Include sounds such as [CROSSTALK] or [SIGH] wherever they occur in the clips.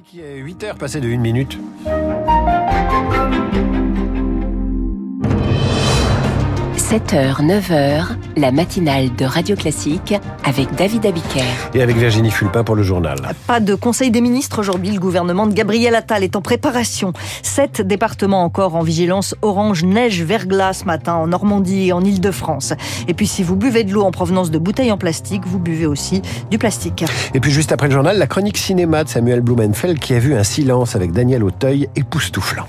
Qui est 8 heures passées de 1 minute. – 7h, 9h, la matinale de Radio Classique avec David Abiker. Et avec Virginie Fulpin pour le journal. Pas de Conseil des ministres aujourd'hui. Le gouvernement de Gabriel Attal est en préparation. Sept départements encore en vigilance orange, neige, verglas ce matin en Normandie et en Ile-de-France. Et puis si vous buvez de l'eau en provenance de bouteilles en plastique, vous buvez aussi du plastique. Et puis juste après le journal, la chronique cinéma de Samuel Blumenfeld qui a vu un silence avec Daniel Auteuil époustouflant.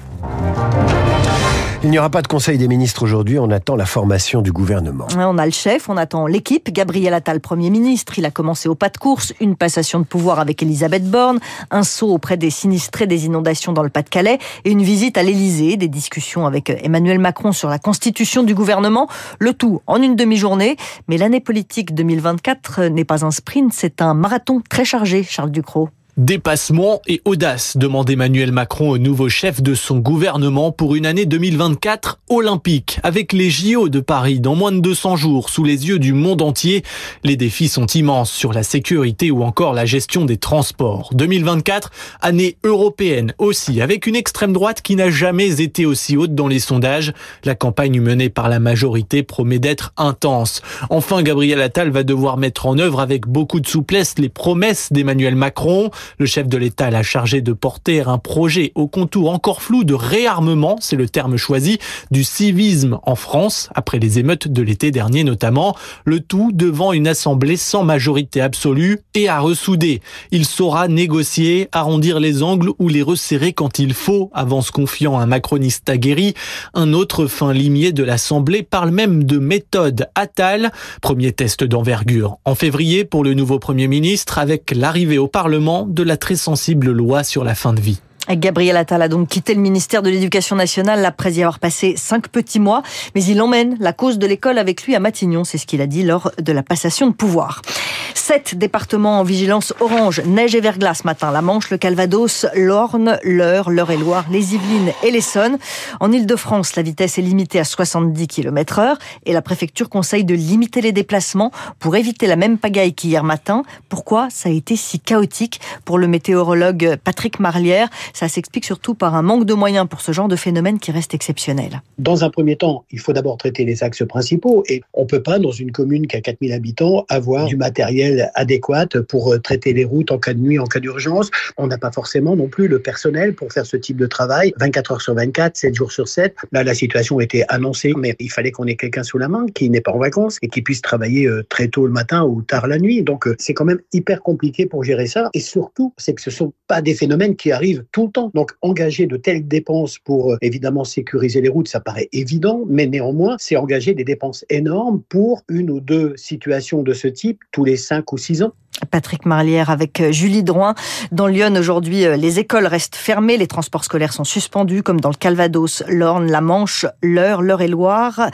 Il n'y aura pas de Conseil des ministres aujourd'hui, on attend la formation du gouvernement. On a le chef, on attend l'équipe. Gabriel Attal, Premier ministre, il a commencé au pas de course, une passation de pouvoir avec Elisabeth Borne, un saut auprès des sinistrés des inondations dans le Pas-de-Calais et une visite à l'Élysée, des discussions avec Emmanuel Macron sur la constitution du gouvernement, le tout en une demi-journée. Mais l'année politique 2024 n'est pas un sprint, c'est un marathon très chargé, Charles Ducrot. Dépassement et audace, demande Emmanuel Macron au nouveau chef de son gouvernement pour une année 2024 olympique. Avec les JO de Paris dans moins de 200 jours sous les yeux du monde entier, les défis sont immenses sur la sécurité ou encore la gestion des transports. 2024, année européenne aussi, avec une extrême droite qui n'a jamais été aussi haute dans les sondages. La campagne menée par la majorité promet d'être intense. Enfin, Gabriel Attal va devoir mettre en œuvre avec beaucoup de souplesse les promesses d'Emmanuel Macron. Le chef de l'État l'a chargé de porter un projet au contour encore flou de réarmement, c'est le terme choisi, du civisme en France, après les émeutes de l'été dernier notamment, le tout devant une assemblée sans majorité absolue et à ressouder. Il saura négocier, arrondir les angles ou les resserrer quand il faut, avance confiant un macroniste aguerri. Un autre fin limier de l'Assemblée parle même de méthode Attal, premier test d'envergure en février pour le nouveau Premier ministre avec l'arrivée au Parlement de la très sensible loi sur la fin de vie. Gabriel Attal a donc quitté le ministère de l'Éducation nationale après y avoir passé cinq petits mois, mais il emmène la cause de l'école avec lui à Matignon, c'est ce qu'il a dit lors de la passation de pouvoir. Sept départements en vigilance orange, neige et verglas matin. La Manche, le Calvados, l'Orne, l'Eure, l'Eure-et-Loire, les Yvelines et l'Essonne. En Ile-de-France, la vitesse est limitée à 70 km heure et la préfecture conseille de limiter les déplacements pour éviter la même pagaille qu'hier matin. Pourquoi ça a été si chaotique pour le météorologue Patrick Marlière Ça s'explique surtout par un manque de moyens pour ce genre de phénomène qui reste exceptionnel. Dans un premier temps, il faut d'abord traiter les axes principaux et on peut pas, dans une commune qui a 4000 habitants, avoir du matériel adéquate pour euh, traiter les routes en cas de nuit, en cas d'urgence. On n'a pas forcément non plus le personnel pour faire ce type de travail 24 heures sur 24, 7 jours sur 7. Là, la situation était annoncée, mais il fallait qu'on ait quelqu'un sous la main qui n'est pas en vacances et qui puisse travailler euh, très tôt le matin ou tard la nuit. Donc, euh, c'est quand même hyper compliqué pour gérer ça. Et surtout, c'est que ce sont pas des phénomènes qui arrivent tout le temps. Donc, engager de telles dépenses pour évidemment sécuriser les routes, ça paraît évident, mais néanmoins, c'est engager des dépenses énormes pour une ou deux situations de ce type tous les 5 ou 6 ans. Patrick Marlière avec euh, Julie Drouin. Dans Lyon, aujourd'hui, euh, les écoles restent fermées, les transports scolaires sont suspendus, comme dans le Calvados, l'Orne, la Manche, l'Eure, l'Eure-et-Loire,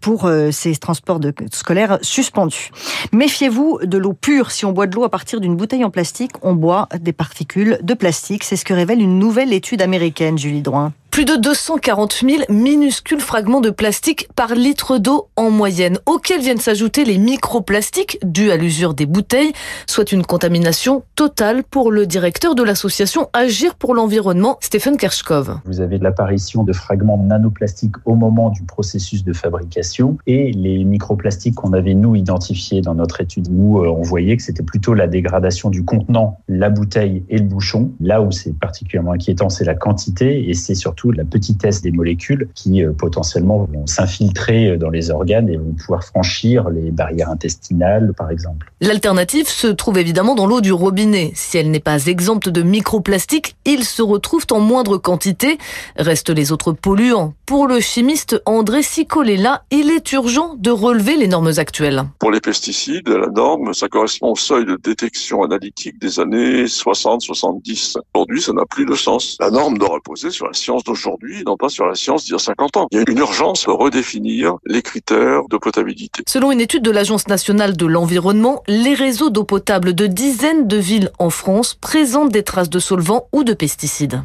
pour euh, ces transports de scolaires suspendus. Méfiez-vous de l'eau pure. Si on boit de l'eau à partir d'une bouteille en plastique, on boit des particules de plastique. C'est ce que révèle une nouvelle étude américaine, Julie Drouin. Plus de 240 000 minuscules fragments de plastique par litre d'eau en moyenne, auxquels viennent s'ajouter les microplastiques dus à l'usure des bouteilles, soit une contamination totale pour le directeur de l'association Agir pour l'environnement, Stéphane Kershkov. Vous avez l'apparition de fragments nanoplastiques au moment du processus de fabrication et les microplastiques qu'on avait nous identifiés dans notre étude où euh, on voyait que c'était plutôt la dégradation du contenant, la bouteille et le bouchon. Là où c'est particulièrement inquiétant, c'est la quantité et c'est surtout de la petitesse des molécules qui euh, potentiellement vont s'infiltrer euh, dans les organes et vont pouvoir franchir les barrières intestinales, par exemple. L'alternative se trouve évidemment dans l'eau du robinet. Si elle n'est pas exempte de microplastiques, ils se retrouvent en moindre quantité. Restent les autres polluants. Pour le chimiste André Sicolella, il est urgent de relever les normes actuelles. Pour les pesticides, la norme, ça correspond au seuil de détection analytique des années 60-70. Aujourd'hui, ça n'a plus de sens. La norme doit reposer sur la science d'aujourd'hui, non pas sur la science d'il y a 50 ans. Il y a une urgence à redéfinir les critères de potabilité. Selon une étude de l'Agence nationale de l'environnement, les réseaux d'eau potable de dizaines de villes en France présentent des traces de solvants ou de pesticides.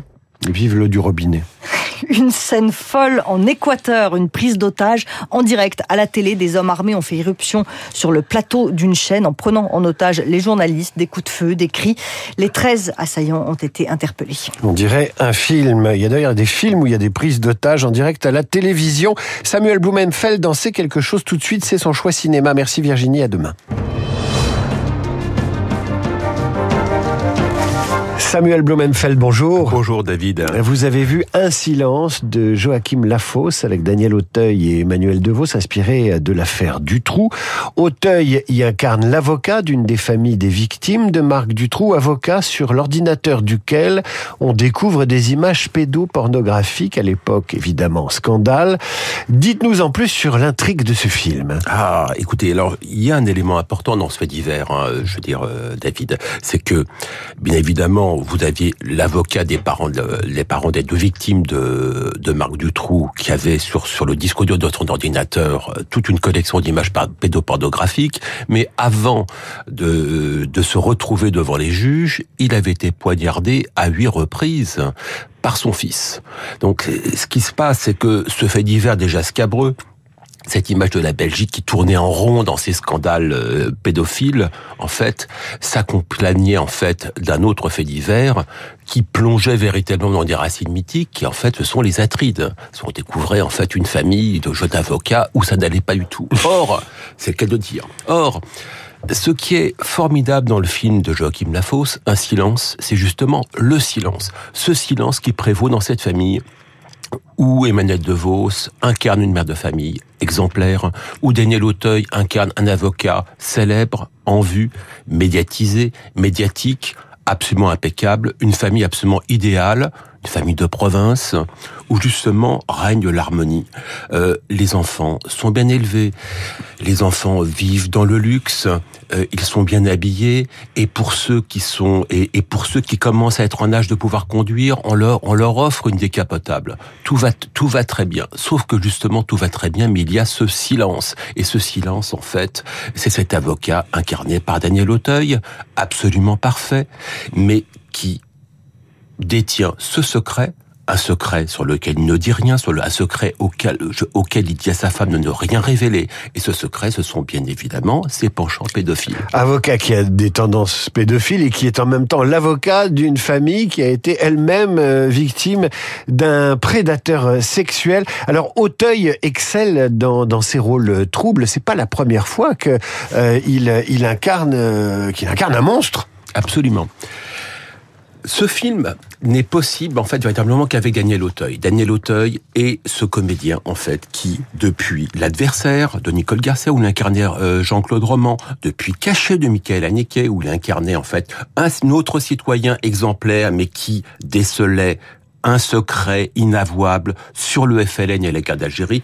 Vive l'eau du robinet. Une scène folle en Équateur, une prise d'otage en direct à la télé. Des hommes armés ont fait irruption sur le plateau d'une chaîne en prenant en otage les journalistes, des coups de feu, des cris. Les 13 assaillants ont été interpellés. On dirait un film. Il y a d'ailleurs des films où il y a des prises d'otages en direct à la télévision. Samuel Blumenfeld en sait quelque chose tout de suite. C'est son choix cinéma. Merci Virginie. À demain. Samuel Blumenfeld, bonjour. Bonjour David. Vous avez vu Un silence de Joachim Lafosse avec Daniel Auteuil et Emmanuel Devos, inspiré de l'affaire Dutroux. Auteuil y incarne l'avocat d'une des familles des victimes de Marc Dutroux, avocat sur l'ordinateur duquel on découvre des images pédopornographiques à l'époque, évidemment, scandale. Dites-nous en plus sur l'intrigue de ce film. Ah, écoutez, alors il y a un élément important dans ce fait divers, hein, je veux dire, euh, David, c'est que, bien évidemment, vous aviez l'avocat des parents, les parents des deux victimes de, de Marc Dutroux, qui avait sur, sur le disque audio de son ordinateur euh, toute une collection d'images pédopornographiques, mais avant de, de se retrouver devant les juges, il avait été poignardé à huit reprises par son fils. Donc, ce qui se passe, c'est que ce fait divers déjà scabreux, cette image de la Belgique qui tournait en rond dans ces scandales euh, pédophiles, en fait, s'accompagnait en fait d'un autre fait divers qui plongeait véritablement dans des racines mythiques, qui en fait ce sont les Atrides. On découvrait en fait une famille de jeunes avocats où ça n'allait pas du tout. Or, [LAUGHS] c'est le cas de dire. Or, ce qui est formidable dans le film de Joachim Lafosse, Un silence, c'est justement le silence. Ce silence qui prévaut dans cette famille où Emmanuel DeVos incarne une mère de famille exemplaire, où Daniel Auteuil incarne un avocat célèbre, en vue, médiatisé, médiatique, absolument impeccable, une famille absolument idéale, une famille de province, où justement règne l'harmonie. Euh, les enfants sont bien élevés, les enfants vivent dans le luxe, euh, ils sont bien habillés, et pour ceux qui sont et, pour ceux qui commencent à être en âge de pouvoir conduire, on leur on leur offre une décapotable. Tout va tout va très bien, sauf que justement tout va très bien, mais il y a ce silence, et ce silence en fait, c'est cet avocat incarné par Daniel Auteuil, absolument parfait, mais qui détient ce secret un secret sur lequel il ne dit rien, sur le, un secret auquel, auquel il dit à sa femme de ne rien révéler. Et ce secret, ce sont bien évidemment ses penchants pédophiles. Avocat qui a des tendances pédophiles et qui est en même temps l'avocat d'une famille qui a été elle-même euh, victime d'un prédateur euh, sexuel. Alors Auteuil excelle dans, dans ses rôles troubles. C'est pas la première fois que euh, il, il incarne euh, qu'il incarne un monstre. Absolument. Ce film n'est possible en fait véritablement qu'avec Daniel Auteuil. Daniel Auteuil est ce comédien en fait qui, depuis l'adversaire de Nicole Garcia où l'incarnait euh, Jean-Claude Roman, depuis Caché de Michael Haneke où il incarnait en fait un autre citoyen exemplaire mais qui décelait un secret inavouable sur le FLN et la guerre d'Algérie,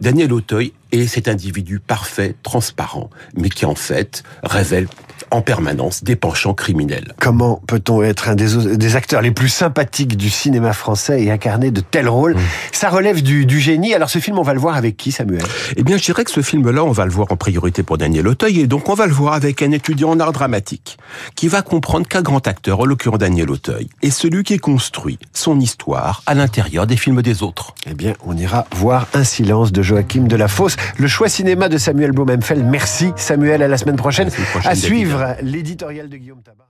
Daniel Auteuil est cet individu parfait, transparent, mais qui en fait révèle en permanence des penchants criminels. Comment peut-on être un des, des, acteurs les plus sympathiques du cinéma français et incarner de tels rôles mmh. Ça relève du, du, génie. Alors ce film, on va le voir avec qui, Samuel? Eh bien, je dirais que ce film-là, on va le voir en priorité pour Daniel Auteuil, et donc on va le voir avec un étudiant en art dramatique qui va comprendre qu'un grand acteur, en l'occurrence Daniel Auteuil, est celui qui construit son histoire à l'intérieur des films des autres. Eh bien, on ira voir Un silence de Joachim de la Fosse, le choix cinéma de Samuel Blumenfeld. Merci Samuel, à la semaine prochaine. prochaine à l'éditorial de Guillaume Tabar.